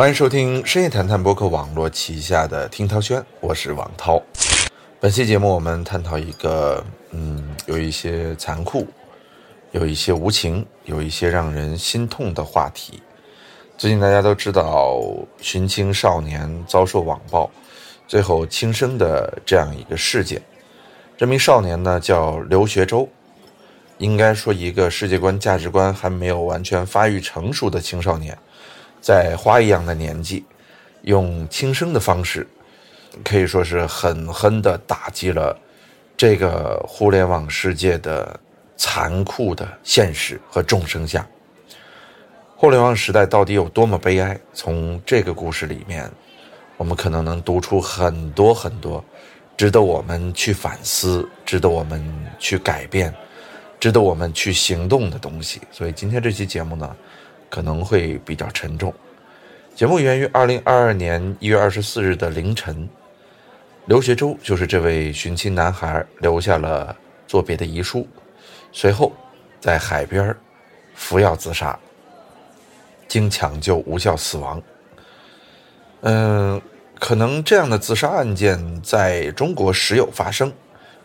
欢迎收听深夜谈谈播客网络旗下的听涛轩，我是王涛。本期节目我们探讨一个，嗯，有一些残酷，有一些无情，有一些让人心痛的话题。最近大家都知道，寻亲少年遭受网暴，最后轻生的这样一个事件。这名少年呢叫刘学周，应该说一个世界观、价值观还没有完全发育成熟的青少年。在花一样的年纪，用轻生的方式，可以说是狠狠地打击了这个互联网世界的残酷的现实和众生相。互联网时代到底有多么悲哀？从这个故事里面，我们可能能读出很多很多值得我们去反思、值得我们去改变、值得我们去行动的东西。所以今天这期节目呢？可能会比较沉重。节目源于二零二二年一月二十四日的凌晨，刘学周就是这位寻亲男孩留下了作别的遗书，随后在海边服药自杀，经抢救无效死亡。嗯，可能这样的自杀案件在中国时有发生，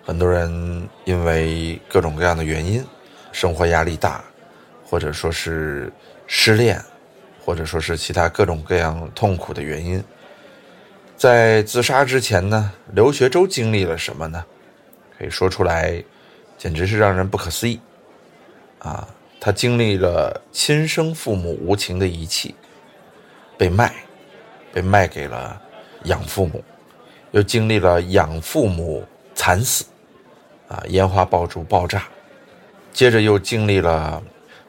很多人因为各种各样的原因，生活压力大，或者说是。失恋，或者说是其他各种各样痛苦的原因，在自杀之前呢，刘学周经历了什么呢？可以说出来，简直是让人不可思议。啊，他经历了亲生父母无情的遗弃，被卖，被卖给了养父母，又经历了养父母惨死，啊，烟花爆竹爆炸，接着又经历了。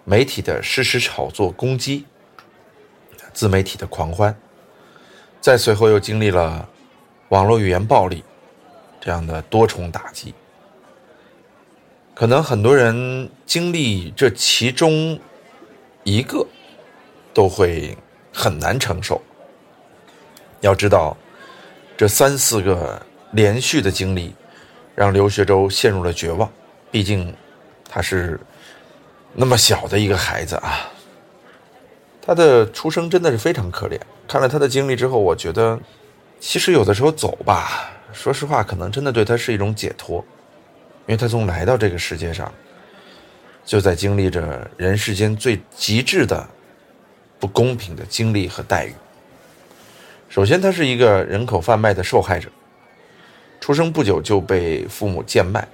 媒体的实时炒作攻击，自媒体的狂欢，再随后又经历了网络语言暴力这样的多重打击，可能很多人经历这其中一个都会很难承受。要知道，这三四个连续的经历让刘学周陷入了绝望，毕竟他是。那么小的一个孩子啊，他的出生真的是非常可怜。看了他的经历之后，我觉得，其实有的时候走吧，说实话，可能真的对他是一种解脱，因为他从来到这个世界上，就在经历着人世间最极致的不公平的经历和待遇。首先，他是一个人口贩卖的受害者，出生不久就被父母贱卖。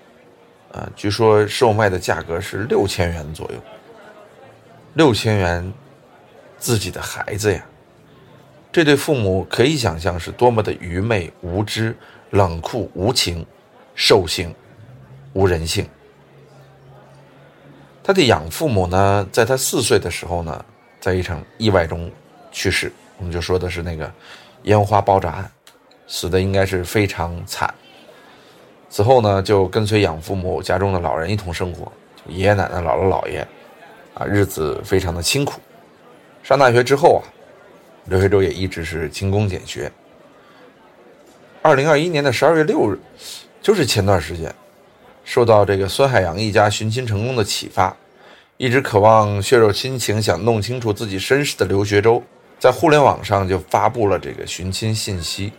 啊，据说售卖的价格是六千元左右。六千元，自己的孩子呀，这对父母可以想象是多么的愚昧、无知、冷酷无情、兽性、无人性。他的养父母呢，在他四岁的时候呢，在一场意外中去世。我们就说的是那个烟花爆炸案，死的应该是非常惨。此后呢，就跟随养父母家中的老人一同生活，爷爷奶奶、姥姥姥爷，啊，日子非常的清苦。上大学之后啊，刘学周也一直是勤工俭学。二零二一年的十二月六日，就是前段时间，受到这个孙海洋一家寻亲成功的启发，一直渴望血肉亲情、想弄清楚自己身世的刘学周，在互联网上就发布了这个寻亲信息。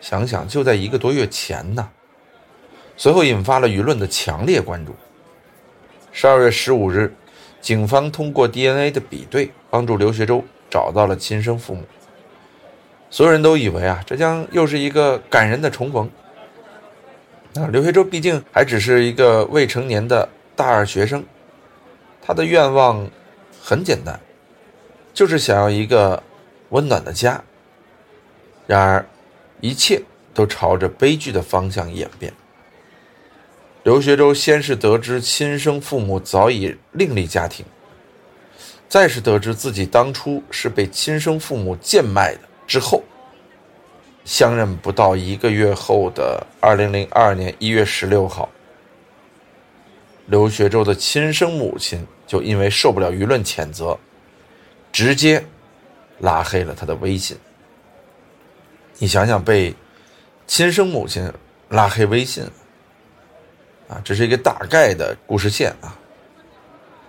想想就在一个多月前呢。随后引发了舆论的强烈关注。十二月十五日，警方通过 DNA 的比对，帮助刘学周找到了亲生父母。所有人都以为啊，这将又是一个感人的重逢。那刘学周毕竟还只是一个未成年的大二学生，他的愿望很简单，就是想要一个温暖的家。然而，一切都朝着悲剧的方向演变。刘学周先是得知亲生父母早已另立家庭，再是得知自己当初是被亲生父母贱卖的。之后，相认不到一个月后的二零零二年一月十六号，刘学周的亲生母亲就因为受不了舆论谴责，直接拉黑了他的微信。你想想，被亲生母亲拉黑微信。啊，这是一个大概的故事线啊。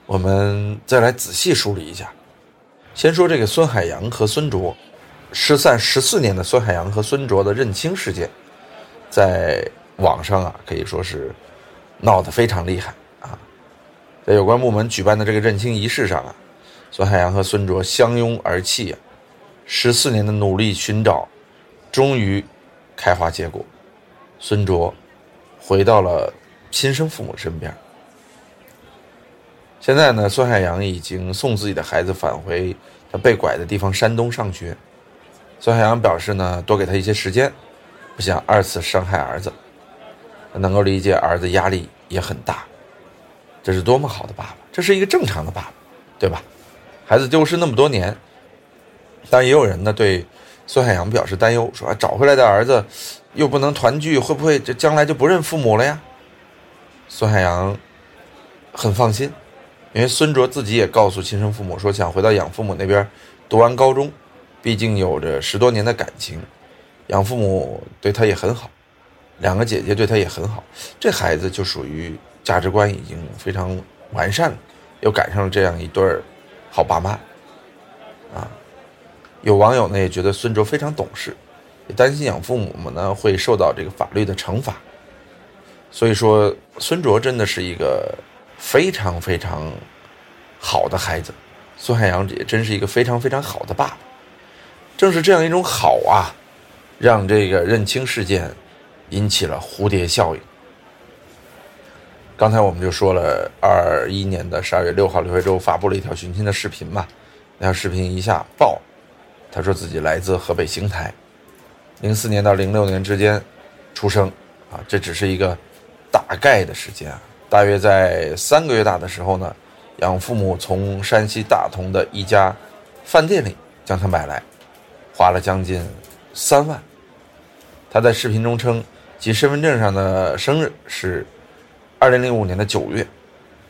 我们再来仔细梳理一下。先说这个孙海洋和孙卓，失散十四年的孙海洋和孙卓的认亲事件，在网上啊可以说是闹得非常厉害啊。在有关部门举办的这个认亲仪式上啊，孙海洋和孙卓相拥而泣啊，十四年的努力寻找，终于开花结果，孙卓回到了亲生父母身边。现在呢，孙海洋已经送自己的孩子返回他被拐的地方山东上学。孙海洋表示呢，多给他一些时间，不想二次伤害儿子。能够理解儿子压力也很大，这是多么好的爸爸，这是一个正常的爸爸，对吧？孩子丢失那么多年，但也有人呢对孙海洋表示担忧，说啊找回来的儿子又不能团聚，会不会这将来就不认父母了呀？孙海洋很放心。因为孙卓自己也告诉亲生父母说，想回到养父母那边读完高中，毕竟有着十多年的感情，养父母对他也很好，两个姐姐对他也很好，这孩子就属于价值观已经非常完善了，又赶上了这样一对好爸妈，啊，有网友呢也觉得孙卓非常懂事，也担心养父母们呢会受到这个法律的惩罚，所以说孙卓真的是一个。非常非常好的孩子，孙海洋也真是一个非常非常好的爸爸。正是这样一种好啊，让这个认亲事件引起了蝴蝶效应。刚才我们就说了，二一年的十二月六号，刘慧洲发布了一条寻亲的视频嘛，那条视频一下爆，他说自己来自河北邢台，零四年到零六年之间出生啊，这只是一个大概的时间啊。大约在三个月大的时候呢，养父母从山西大同的一家饭店里将他买来，花了将近三万。他在视频中称，其身份证上的生日是二零零五年的九月，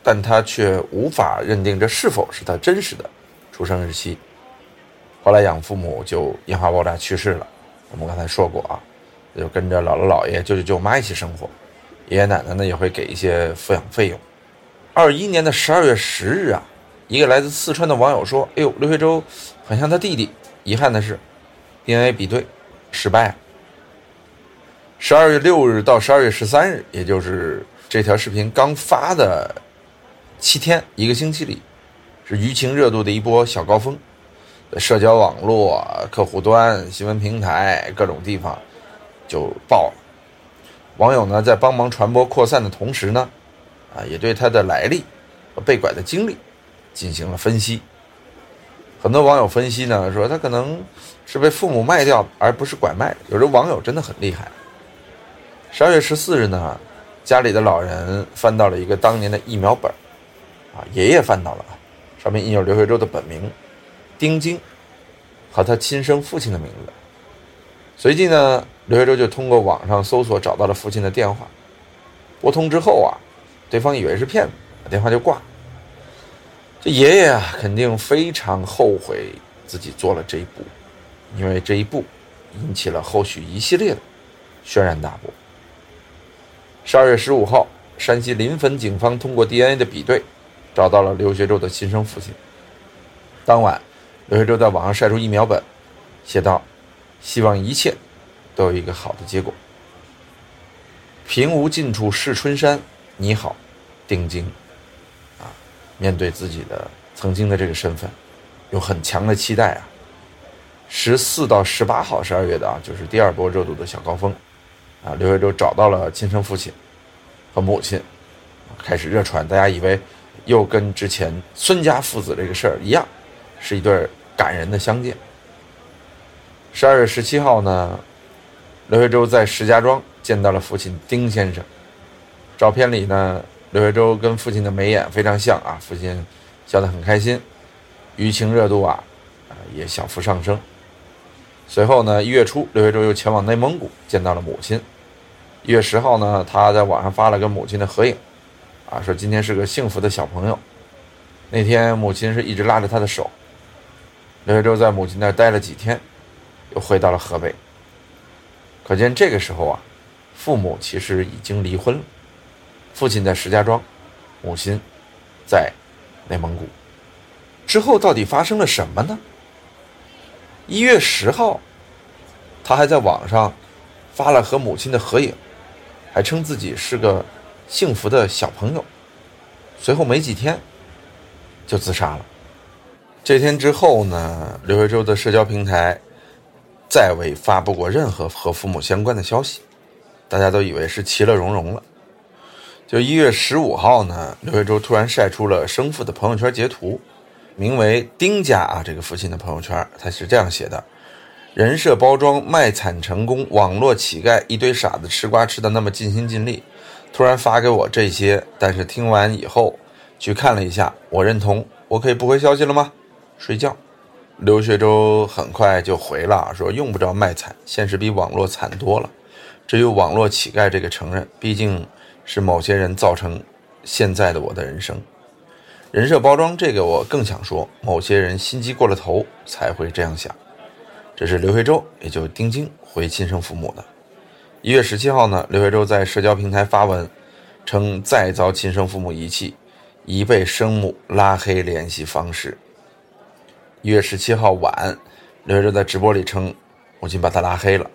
但他却无法认定这是否是他真实的出生日期。后来养父母就烟花爆炸去世了。我们刚才说过啊，就跟着姥姥姥爷、舅舅舅妈一起生活。爷爷奶奶呢也会给一些抚养费用。二一年的十二月十日啊，一个来自四川的网友说：“哎呦，刘学洲很像他弟弟。”遗憾的是，DNA 比对失败了。十二月六日到十二月十三日，也就是这条视频刚发的七天，一个星期里，是舆情热度的一波小高峰，社交网络、客户端、新闻平台各种地方就爆了。网友呢，在帮忙传播扩散的同时呢，啊，也对他的来历和被拐的经历进行了分析。很多网友分析呢，说他可能是被父母卖掉，而不是拐卖。有的网友真的很厉害。十二月十四日呢，家里的老人翻到了一个当年的疫苗本啊，爷爷翻到了，上面印有刘学洲的本名丁晶和他亲生父亲的名字。随即呢。刘学洲就通过网上搜索找到了父亲的电话，拨通之后啊，对方以为是骗子，把电话就挂。这爷爷啊，肯定非常后悔自己做了这一步，因为这一步引起了后续一系列的轩然大波。十二月十五号，山西临汾警方通过 DNA 的比对，找到了刘学洲的亲生父亲。当晚，刘学洲在网上晒出疫苗本，写道：“希望一切。”都有一个好的结果。平无尽处是春山，你好，丁晶，啊，面对自己的曾经的这个身份，有很强的期待啊。十四到十八号，十二月的啊，就是第二波热度的小高峰，啊，刘学洲找到了亲生父亲和母亲，开始热传，大家以为又跟之前孙家父子这个事儿一样，是一对感人的相见。十二月十七号呢？刘学洲在石家庄见到了父亲丁先生。照片里呢，刘学洲跟父亲的眉眼非常像啊，父亲笑得很开心，舆情热度啊，啊也小幅上升。随后呢，一月初，刘学洲又前往内蒙古见到了母亲。一月十号呢，他在网上发了跟母亲的合影，啊，说今天是个幸福的小朋友。那天母亲是一直拉着他的手。刘学洲在母亲那儿待了几天，又回到了河北。可见这个时候啊，父母其实已经离婚了。父亲在石家庄，母亲在内蒙古。之后到底发生了什么呢？一月十号，他还在网上发了和母亲的合影，还称自己是个幸福的小朋友。随后没几天就自杀了。这天之后呢，刘慧洲的社交平台再未发布过任何和父母相关的消息，大家都以为是其乐融融了。就一月十五号呢，刘慧洲突然晒出了生父的朋友圈截图，名为“丁家”啊这个父亲的朋友圈，他是这样写的：“人设包装卖惨成功，网络乞丐一堆傻子吃瓜吃的那么尽心尽力，突然发给我这些，但是听完以后去看了一下，我认同，我可以不回消息了吗？睡觉。”刘学洲很快就回了，说用不着卖惨，现实比网络惨多了。至于网络乞丐这个承认，毕竟。是某些人造成现在的我的人生，人设包装这个我更想说，某些人心机过了头才会这样想。这是刘学洲，也就丁晶回亲生父母的。一月十七号呢，刘学洲在社交平台发文称再遭亲生父母遗弃，已被生母拉黑联系方式。一月十七号晚，刘学洲在直播里称母亲把他拉黑了。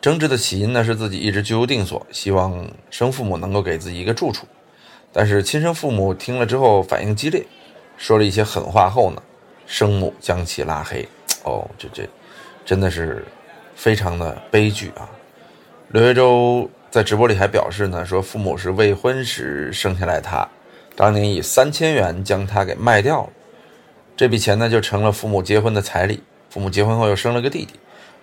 争执的起因呢，是自己一直居无定所，希望生父母能够给自己一个住处。但是亲生父母听了之后反应激烈，说了一些狠话后呢，生母将其拉黑。哦，这这真的是非常的悲剧啊！刘学洲在直播里还表示呢，说父母是未婚时生下来他，当年以三千元将他给卖掉了，这笔钱呢就成了父母结婚的彩礼。父母结婚后又生了个弟弟，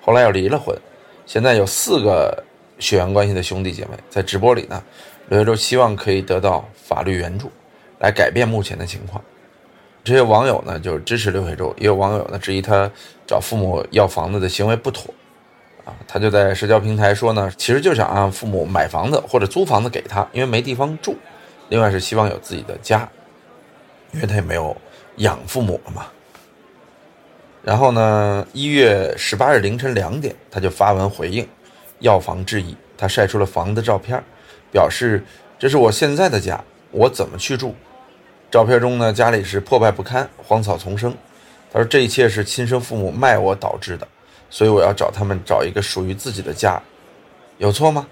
后来又离了婚。现在有四个血缘关系的兄弟姐妹在直播里呢，刘学洲希望可以得到法律援助，来改变目前的情况。这些网友呢就支持刘学洲，也有网友呢质疑他找父母要房子的行为不妥，啊，他就在社交平台说呢，其实就想让父母买房子或者租房子给他，因为没地方住，另外是希望有自己的家，因为他也没有养父母了嘛。然后呢？一月十八日凌晨两点，他就发文回应，要房质疑。他晒出了房的照片，表示这是我现在的家，我怎么去住？照片中呢，家里是破败不堪，荒草丛生。他说这一切是亲生父母卖我导致的，所以我要找他们找一个属于自己的家，有错吗？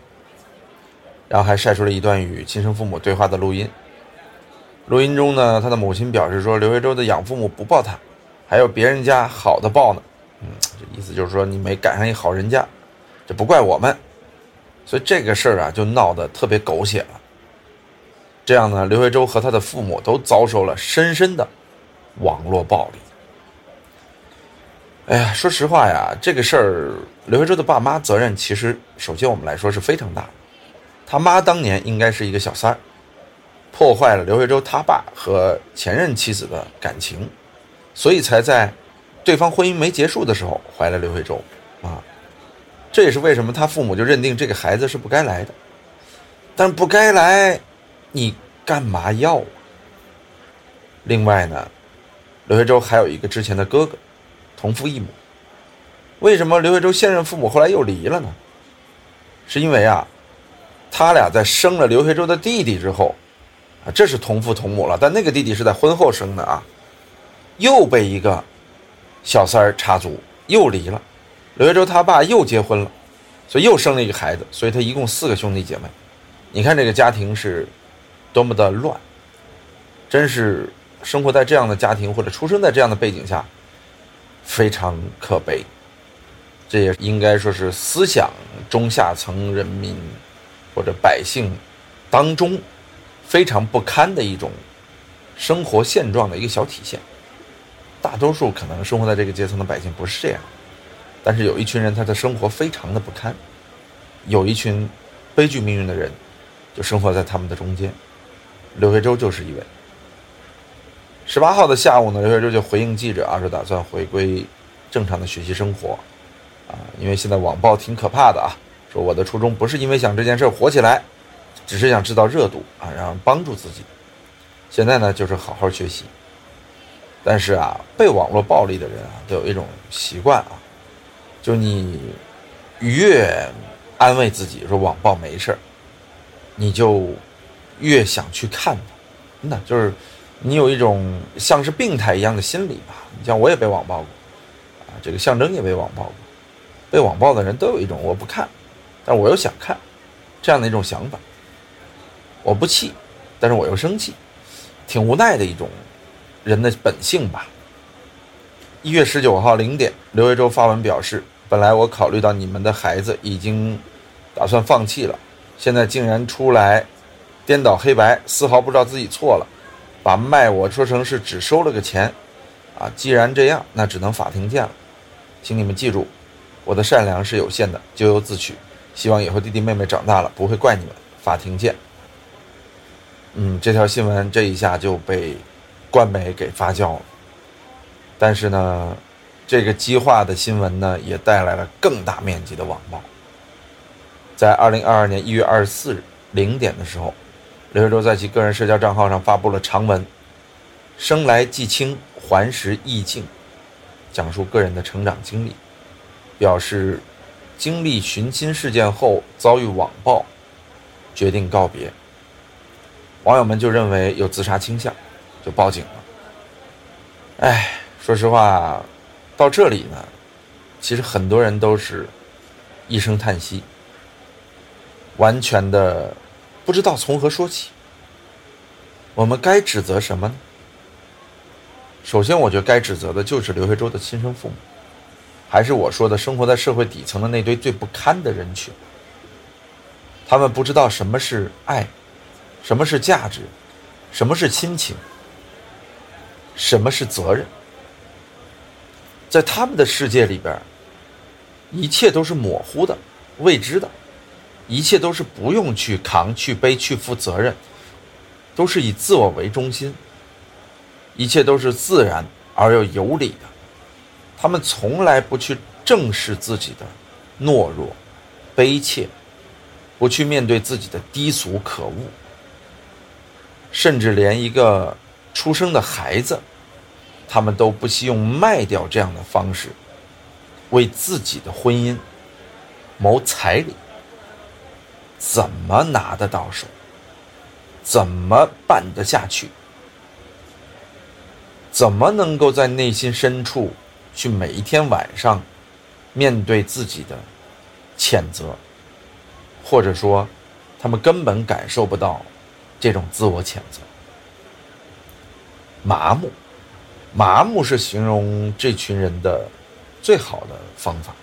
然后还晒出了一段与亲生父母对话的录音。录音中呢，他的母亲表示说，刘学洲的养父母不抱他。还有别人家好的抱呢，嗯，这意思就是说你没赶上一好人家，这不怪我们，所以这个事儿啊就闹得特别狗血了。这样呢，刘慧洲和他的父母都遭受了深深的网络暴力。哎呀，说实话呀，这个事儿刘慧洲的爸妈责任其实首先我们来说是非常大的。他妈当年应该是一个小三儿，破坏了刘学洲他爸和前任妻子的感情。所以才在对方婚姻没结束的时候怀了刘学洲，啊，这也是为什么他父母就认定这个孩子是不该来的。但不该来，你干嘛要？另外呢，刘学洲还有一个之前的哥哥，同父异母。为什么刘学洲现任父母后来又离了呢？是因为啊，他俩在生了刘学洲的弟弟之后，啊，这是同父同母了，但那个弟弟是在婚后生的啊。又被一个小三儿插足，又离了。刘学洲他爸又结婚了，所以又生了一个孩子。所以他一共四个兄弟姐妹。你看这个家庭是多么的乱，真是生活在这样的家庭或者出生在这样的背景下，非常可悲。这也应该说是思想中下层人民或者百姓当中非常不堪的一种生活现状的一个小体现。大多数可能生活在这个阶层的百姓不是这样，但是有一群人他的生活非常的不堪，有一群悲剧命运的人就生活在他们的中间。刘学洲就是一位。十八号的下午呢，刘学洲就回应记者啊，说打算回归正常的学习生活，啊，因为现在网暴挺可怕的啊，说我的初衷不是因为想这件事火起来，只是想制造热度啊，然后帮助自己。现在呢，就是好好学习。但是啊，被网络暴力的人啊，都有一种习惯啊，就你越安慰自己说网暴没事儿，你就越想去看他，真的就是你有一种像是病态一样的心理吧。你像我也被网暴过啊，这个象征也被网暴过。被网暴的人都有一种我不看，但我又想看这样的一种想法。我不气，但是我又生气，挺无奈的一种人的本性吧。一月十九号零点，刘维洲发文表示：“本来我考虑到你们的孩子已经打算放弃了，现在竟然出来颠倒黑白，丝毫不知道自己错了，把卖我说成是只收了个钱。啊，既然这样，那只能法庭见了。请你们记住。”我的善良是有限的，咎由自取。希望以后弟弟妹妹长大了不会怪你们。法庭见。嗯，这条新闻这一下就被官媒给发酵了。但是呢，这个激化的新闻呢，也带来了更大面积的网暴。在二零二二年一月二十四日零点的时候，刘学洲在其个人社交账号上发布了长文：“生来既清，还时亦静”，讲述个人的成长经历。表示经历寻亲事件后遭遇网暴，决定告别。网友们就认为有自杀倾向，就报警了。哎，说实话，到这里呢，其实很多人都是一声叹息，完全的不知道从何说起。我们该指责什么呢？首先，我觉得该指责的就是刘学洲的亲生父母。还是我说的，生活在社会底层的那堆最不堪的人群，他们不知道什么是爱，什么是价值，什么是亲情，什么是责任。在他们的世界里边，一切都是模糊的、未知的，一切都是不用去扛、去背、去负责任，都是以自我为中心，一切都是自然而又有理的。他们从来不去正视自己的懦弱、悲切，不去面对自己的低俗可恶，甚至连一个出生的孩子，他们都不惜用卖掉这样的方式，为自己的婚姻谋彩礼。怎么拿得到手？怎么办得下去？怎么能够在内心深处？去每一天晚上，面对自己的谴责，或者说，他们根本感受不到这种自我谴责。麻木，麻木是形容这群人的最好的方法。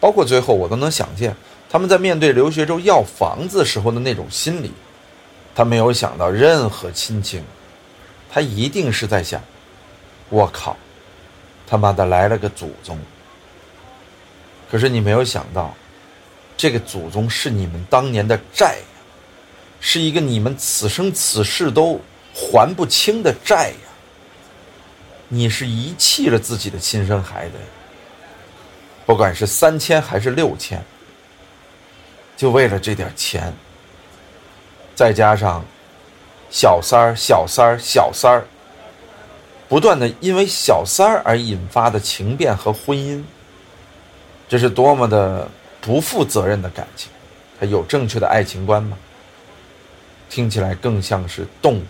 包括最后，我都能想见他们在面对刘学洲要房子时候的那种心理。他没有想到任何亲情，他一定是在想：我靠！他妈的来了个祖宗！可是你没有想到，这个祖宗是你们当年的债，是一个你们此生此世都还不清的债呀。你是遗弃了自己的亲生孩子，不管是三千还是六千，就为了这点钱，再加上小三儿、小三儿、小三儿。不断的因为小三儿而引发的情变和婚姻，这是多么的不负责任的感情！他有正确的爱情观吗？听起来更像是动物，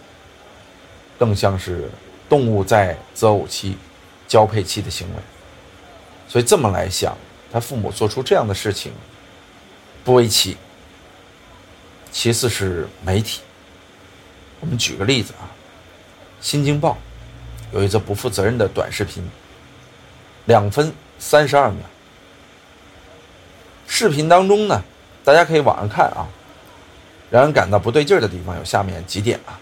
更像是动物在择偶期、交配期的行为。所以这么来想，他父母做出这样的事情，不为奇。其次是媒体，我们举个例子啊，《新京报》。有一则不负责任的短视频，两分三十二秒。视频当中呢，大家可以网上看啊，让人感到不对劲儿的地方有下面几点啊。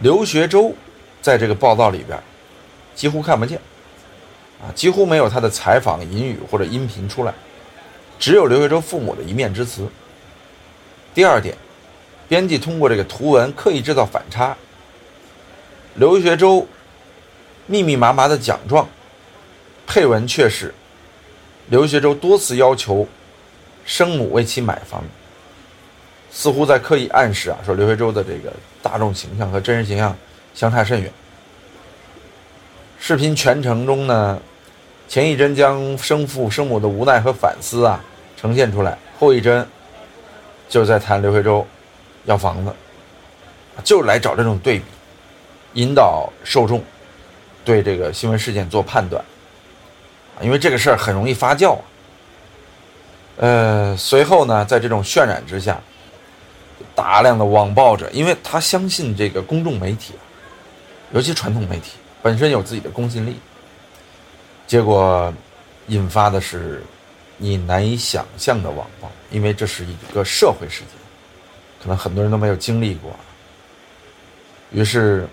刘学洲在这个报道里边几乎看不见，啊，几乎没有他的采访引语或者音频出来，只有刘学洲父母的一面之词。第二点，编辑通过这个图文刻意制造反差，刘学洲。密密麻麻的奖状，配文却是刘学洲多次要求生母为其买房，似乎在刻意暗示啊，说刘学洲的这个大众形象和真实形象相差甚远。视频全程中呢，前一帧将生父生母的无奈和反思啊呈现出来，后一帧就在谈刘学洲要房子，就是来找这种对比，引导受众。对这个新闻事件做判断，因为这个事儿很容易发酵啊。呃，随后呢，在这种渲染之下，大量的网暴者，因为他相信这个公众媒体，尤其传统媒体本身有自己的公信力，结果引发的是你难以想象的网暴，因为这是一个社会事件，可能很多人都没有经历过。于是，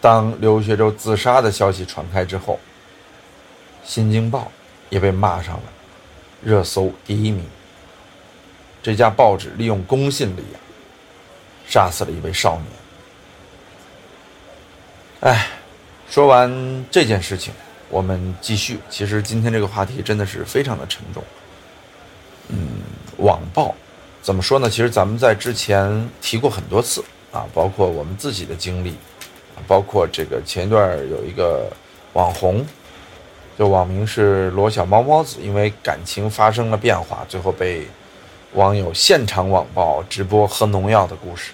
当刘学洲自杀的消息传开之后，《新京报》也被骂上了。热搜第一名。这家报纸利用公信力啊，杀死了一位少年。哎，说完这件事情，我们继续。其实今天这个话题真的是非常的沉重。嗯，网暴怎么说呢？其实咱们在之前提过很多次啊，包括我们自己的经历，包括这个前一段有一个网红。就网名是罗小猫猫子，因为感情发生了变化，最后被网友现场网暴直播喝农药的故事。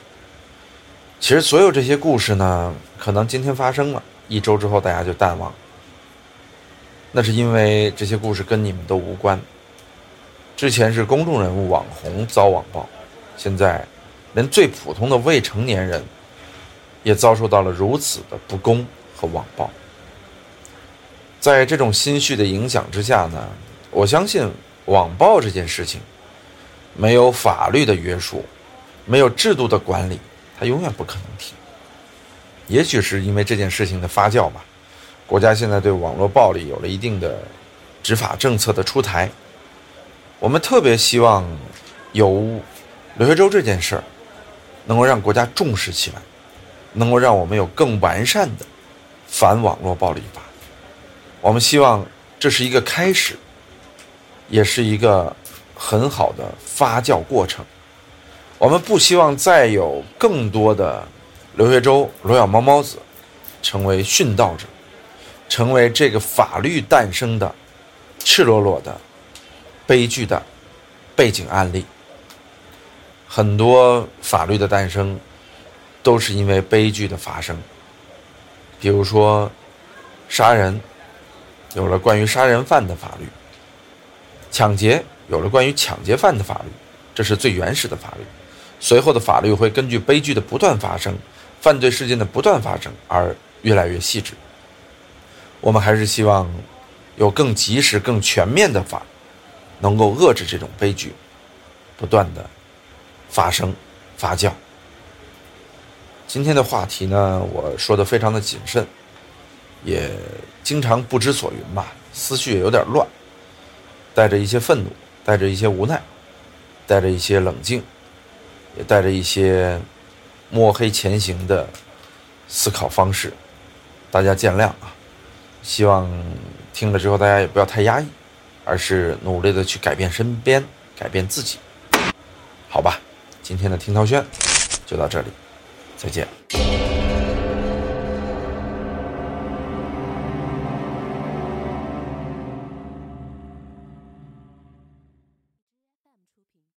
其实所有这些故事呢，可能今天发生了一周之后大家就淡忘，那是因为这些故事跟你们都无关。之前是公众人物网红遭网暴，现在连最普通的未成年人也遭受到了如此的不公和网暴。在这种心绪的影响之下呢，我相信网暴这件事情，没有法律的约束，没有制度的管理，它永远不可能停。也许是因为这件事情的发酵吧，国家现在对网络暴力有了一定的执法政策的出台。我们特别希望有刘学洲这件事儿，能够让国家重视起来，能够让我们有更完善的反网络暴力法。我们希望这是一个开始，也是一个很好的发酵过程。我们不希望再有更多的刘学周、罗小猫猫子成为殉道者，成为这个法律诞生的赤裸裸的悲剧的背景案例。很多法律的诞生都是因为悲剧的发生，比如说杀人。有了关于杀人犯的法律，抢劫有了关于抢劫犯的法律，这是最原始的法律。随后的法律会根据悲剧的不断发生、犯罪事件的不断发生而越来越细致。我们还是希望有更及时、更全面的法，能够遏制这种悲剧不断的发生、发酵。今天的话题呢，我说的非常的谨慎。也经常不知所云吧，思绪也有点乱，带着一些愤怒，带着一些无奈，带着一些冷静，也带着一些摸黑前行的思考方式，大家见谅啊！希望听了之后大家也不要太压抑，而是努力的去改变身边，改变自己，好吧？今天的听涛轩就到这里，再见。